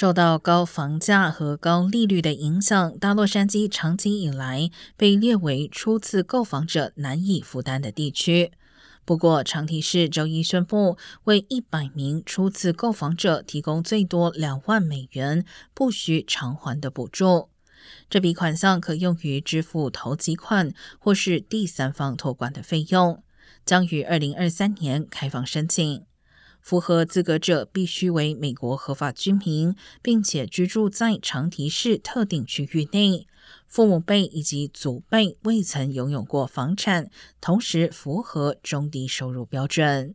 受到高房价和高利率的影响，大洛杉矶长期以来被列为初次购房者难以负担的地区。不过，长堤市周一宣布，为一百名初次购房者提供最多两万美元不需偿还的补助。这笔款项可用于支付头期款或是第三方托管的费用，将于二零二三年开放申请。符合资格者必须为美国合法居民，并且居住在长提市特定区域内，父母辈以及祖辈未曾拥有过房产，同时符合中低收入标准。